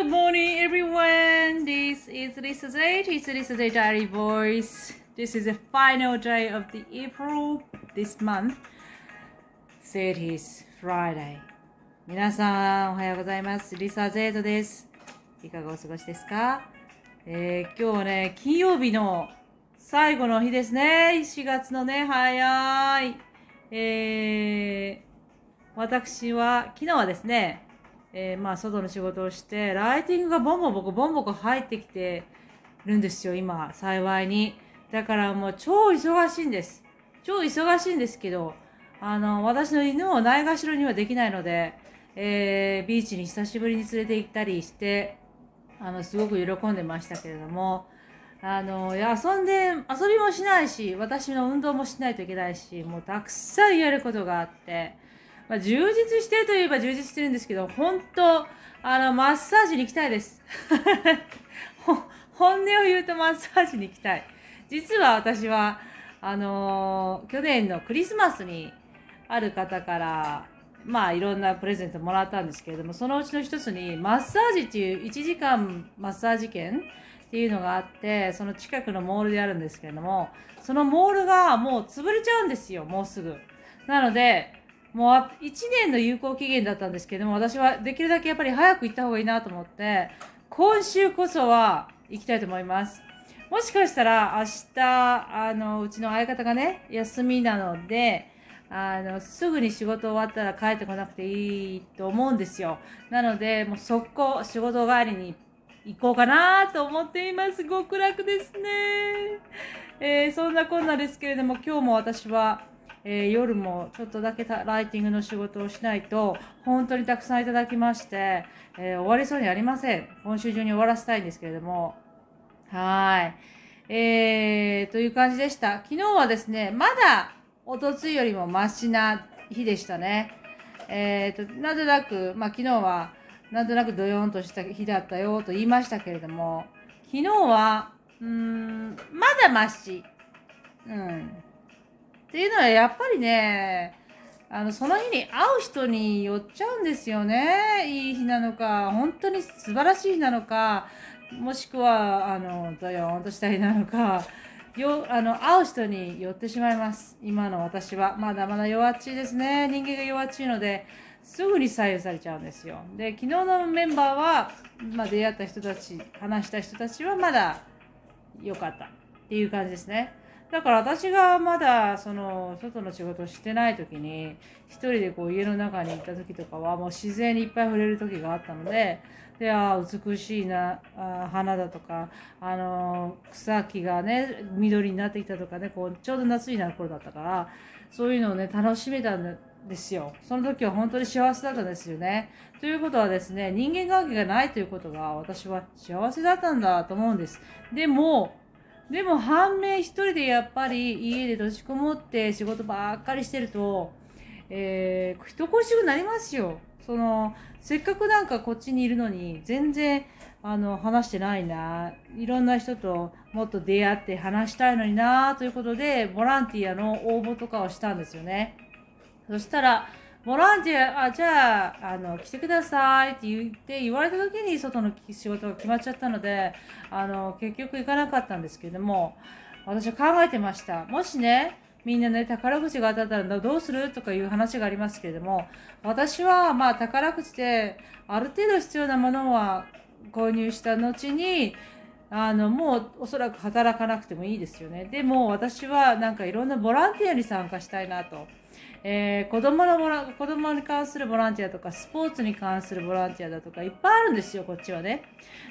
Good morning, everyone. This is Lisa Zay. It's Lisa Zay Diary Voice. This is the final day of the April this month. So it is Friday. 皆さん、おはようございます。リサ・ゼートです。いかがお過ごしですか、えー今日ね、金曜日の最後の日ですね。4月のね、早い。えー私は、昨日はですね、えーまあ、外の仕事をして、ライティングがボンボンボコボンボコ入ってきてるんですよ、今、幸いに。だからもう超忙しいんです。超忙しいんですけど、あの、私の犬をないがしろにはできないので、えービーチに久しぶりに連れて行ったりして、あの、すごく喜んでましたけれども、あの、いや遊んで、遊びもしないし、私の運動もしないといけないし、もうたくさんやることがあって、まあ、充実してるといえば充実してるんですけど、本当あの、マッサージに行きたいです。本音を言うとマッサージに行きたい。実は私は、あのー去年のクリスマスに、ある方から、まあいろんなプレゼントもらったんですけれども、そのうちの一つに、マッサージっていう1時間マッサージ券っていうのがあって、その近くのモールであるんですけれども、そのモールがもう潰れちゃうんですよ、もうすぐ。なので、もう1年の有効期限だったんですけども、私はできるだけやっぱり早く行った方がいいなと思って、今週こそは行きたいと思います。もしかしたら明日、あの、うちの相方がね、休みなので、あの、すぐに仕事終わったら帰ってこなくていいと思うんですよ。なので、もう速攻仕事帰りに行こうかなと思っています。極楽ですね。えーそんなこんなですけれども、今日も私は、えー夜もちょっとだけライティングの仕事をしないと、本当にたくさんいただきまして、えー終わりそうにありません。今週中に終わらせたいんですけれども、はい。えー、という感じでした。昨日はですね、まだ、おとついよりもマシな日でしたね。えーと、なんとなく、まあ昨日は、なんとなくドヨーンとした日だったよと言いましたけれども、昨日は、うーん、まだマシ。うん。っていうのはやっぱりね、あの、その日に会う人によっちゃうんですよね。いい日なのか、本当に素晴らしい日なのか、もしくは、あの、ドヨーンとした日なのか、よ、あの、会う人に寄ってしまいます。今の私は。まだまだ弱っちいですね。人間が弱っちいので、すぐに左右されちゃうんですよ。で、昨日のメンバーは、まあ、出会った人たち、話した人たちはまだ良かったっていう感じですね。だから私がまだその外の仕事してない時に一人でこう家の中に行った時とかはもう自然にいっぱい触れる時があったのででああ美しいなあ花だとかあの草木がね緑になってきたとかねこうちょうど夏になる頃だったからそういうのをね楽しめたんですよ。その時は本当に幸せだったんですよね。ということはですね人間関係がないということが私は幸せだったんだと思うんです。でもでも反面一人でやっぱり家で閉じこもって仕事ばっかりしてると、えー、人恋しくなりますよ。その、せっかくなんかこっちにいるのに全然あの話してないな。いろんな人ともっと出会って話したいのになということで、ボランティアの応募とかをしたんですよね。そしたら、ボランティア、あ、じゃあ、あの、来てくださいって言って、言われた時に外の仕事が決まっちゃったので、あの、結局行かなかったんですけども、私は考えてました。もしね、みんなね、宝くじが当たったらどうするとかいう話がありますけれども、私は、まあ、宝くじで、ある程度必要なものは購入した後に、あの、もうおそらく働かなくてもいいですよね。でも私はなんかいろんなボランティアに参加したいなと。えー子供のボラ子供に関するボランティアとかスポーツに関するボランティアだとかいっぱいあるんですよこっちはね。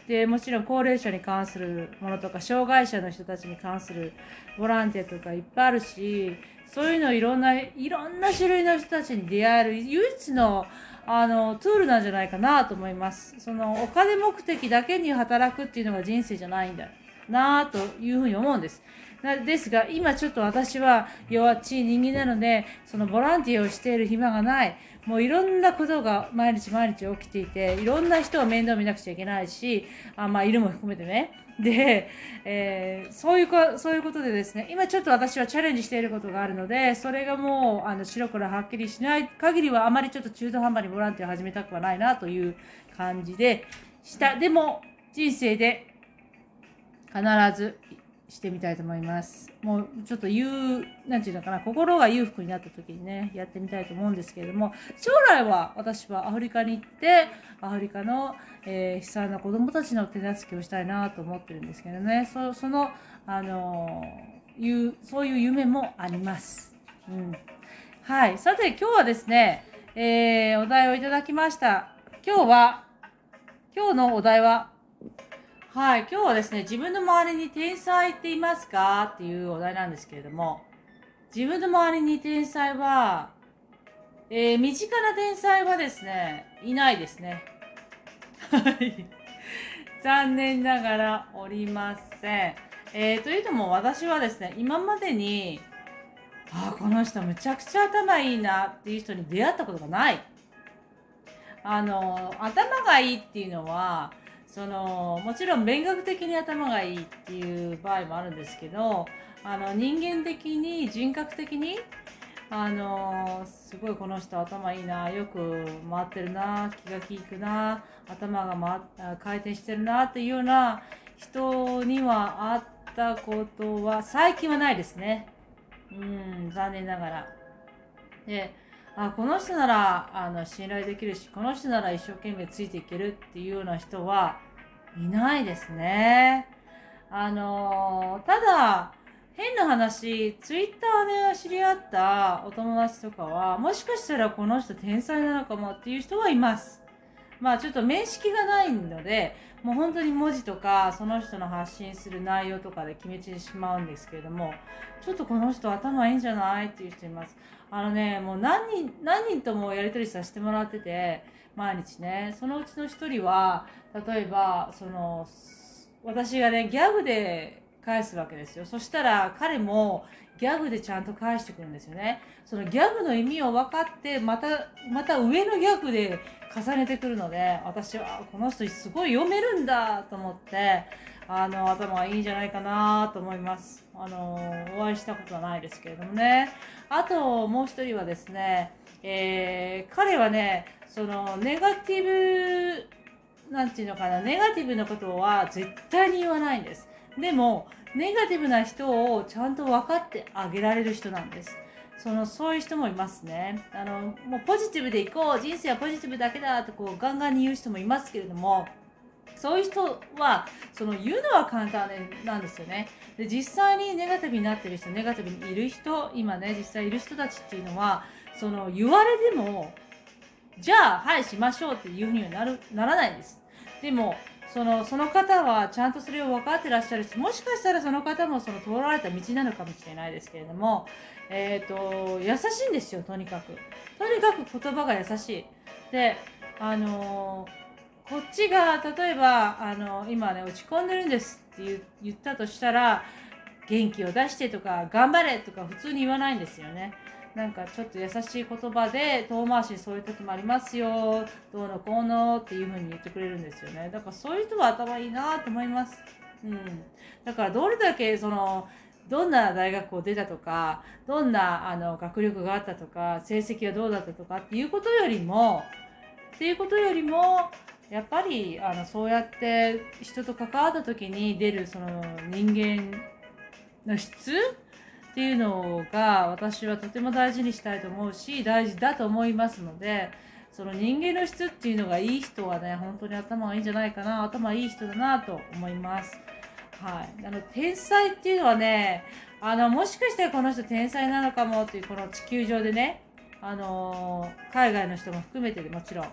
でもちろん高齢者に関するものとか障害者の人たちに関するボランティアとかいっぱいあるしそういうのいろんないろんな種類の人たちに出会える唯一のあのツールなんじゃないかなと思います。そのお金目的だけに働くっていうのが人生じゃないんだなというふうに思うんです。なですが、今ちょっと私は弱っちい人間なので、そのボランティアをしている暇がない。もういろんなことが毎日毎日起きていて、いろんな人が面倒見なくちゃいけないし、あまあ、犬も含めてね。で、えーそういうか、そういうことでですね、今ちょっと私はチャレンジしていることがあるので、それがもう、あの、白黒はっきりしない限りは、あまりちょっと中途半端にボランティアを始めたくはないなという感じでしたでも人生で必ずしてみたいと思います。もうちょっと言う、なんていうのかな、心が裕福になった時にね、やってみたいと思うんですけれども、将来は私はアフリカに行って、アフリカの、えー悲惨な子供たちの手助けをしたいなと思ってるんですけどね、そその、あのーいう、そういう夢もあります。うん。はい。さて、今日はですね、えーお題をいただきました。今日は、今日のお題は、はい、今日はですね、自分の周りに天才っていますかっていうお題なんですけれども、自分の周りに天才は、えー身近な天才はですね、いないですね。はい。残念ながらおりません。えーというのも私はですね、今までに、ああ、この人むちゃくちゃ頭いいなっていう人に出会ったことがない。あの、頭がいいっていうのは、その、もちろん勉学的に頭がいいっていう場合もあるんですけど、あの、人間的に、人格的に、あの、すごいこの人頭いいな、よく回ってるな、気が利くな、頭が回回転してるなっていうような人にはあったことは最近はないですね。うん、残念ながら。で、あ、この人なら、あの、信頼できるし、この人なら一生懸命ついていけるっていうような人はいないですね。あの、ただ、変な話、ツイッターで知り合ったお友達とかは、もしかしたらこの人天才なのかもっていう人はいます。まあちょっと面識がないので、もう本当に文字とか、その人の発信する内容とかで決めてしまうんですけれども、ちょっとこの人頭いいんじゃないっていう人います。あのね、もう何人、何人ともやり取りさせてもらってて、毎日ね、そのうちの一人は、例えば、その、私がね、ギャグで返すわけですよ。そしたら彼もギャグでちゃんと返してくるんですよね。そのギャグの意味を分かって、また、また上のギャグで重ねてくるので、私は、この人すごい読めるんだと思って、あの、頭がいいんじゃないかなと思います。あの、お会いしたことはないですけれどもね。あと、もう一人はですね、えー彼はね、その、ネガティブ、なんていうのかな、ネガティブなことは絶対に言わないんです。でも、ネガティブな人をちゃんと分かってあげられる人なんです。その、そういう人もいますね。あの、もうポジティブでいこう、人生はポジティブだけだってこう、ガンガンに言う人もいますけれども、そういう人は、その言うのは簡単なんですよね。で、実際にネガティブになってる人、ネガティブにいる人、今ね、実際いる人たちっていうのは、その言われても、じゃあ、はい、しましょうっていうふうにはなる、ならないんです。でも、その、その方はちゃんとそれを分かってらっしゃるし、もしかしたらその方もその通られた道なのかもしれないですけれども、えっ、と、優しいんですよ、とにかく。とにかく言葉が優しい。で、あのーこっちが、例えば、あの、今ね、落ち込んでるんですって言ったとしたら、元気を出してとか、頑張れとか普通に言わないんですよね。なんかちょっと優しい言葉で遠回しにそういう時もありますよ、どうのこうのっていう風に言ってくれるんですよね。だからそういう人は頭いいなと思います。うん。だからどれだけその、どんな大学を出たとか、どんなあの学力があったとか、成績はどうだったとかっていうことよりも、っていうことよりも、やっぱりあのそうやって人と関わった時に出るその人間の質っていうのが私はとても大事にしたいと思うし大事だと思いますのでその人間の質っていうのがいい人はね本当に頭がいいんじゃないかな頭いい人だなと思います。はい、あの天才っていうのはねあのもしかしたらこの人天才なのかもっていうこの地球上でねあの海外の人も含めてでもちろん、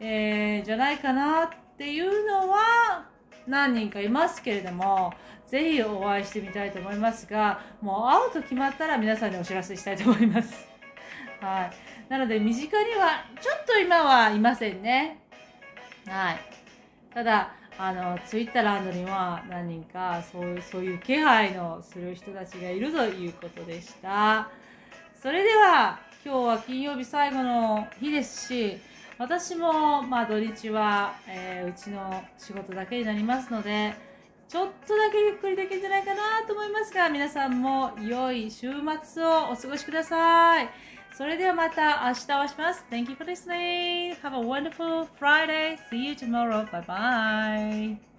えーじゃないかなっていうのは何人かいますけれどもぜひお会いしてみたいと思いますがもう会うと決まったら皆さんにお知らせしたいと思います。はい、なので身近にはちょっと今はいませんね。はい、ただあのツイッターランドには何人かそういうそういう気配のする人たちがいるということでした。それでは今日は金曜日最後の日ですし私もまあ土日は、えーうちの仕事だけになりますのでちょっとだけゆっくりできるんじゃないかなと思いますが、皆さんも良い週末をお過ごしください。それではまた明日お会いします。Thank you for listening. Have a wonderful Friday. See you tomorrow. Bye bye.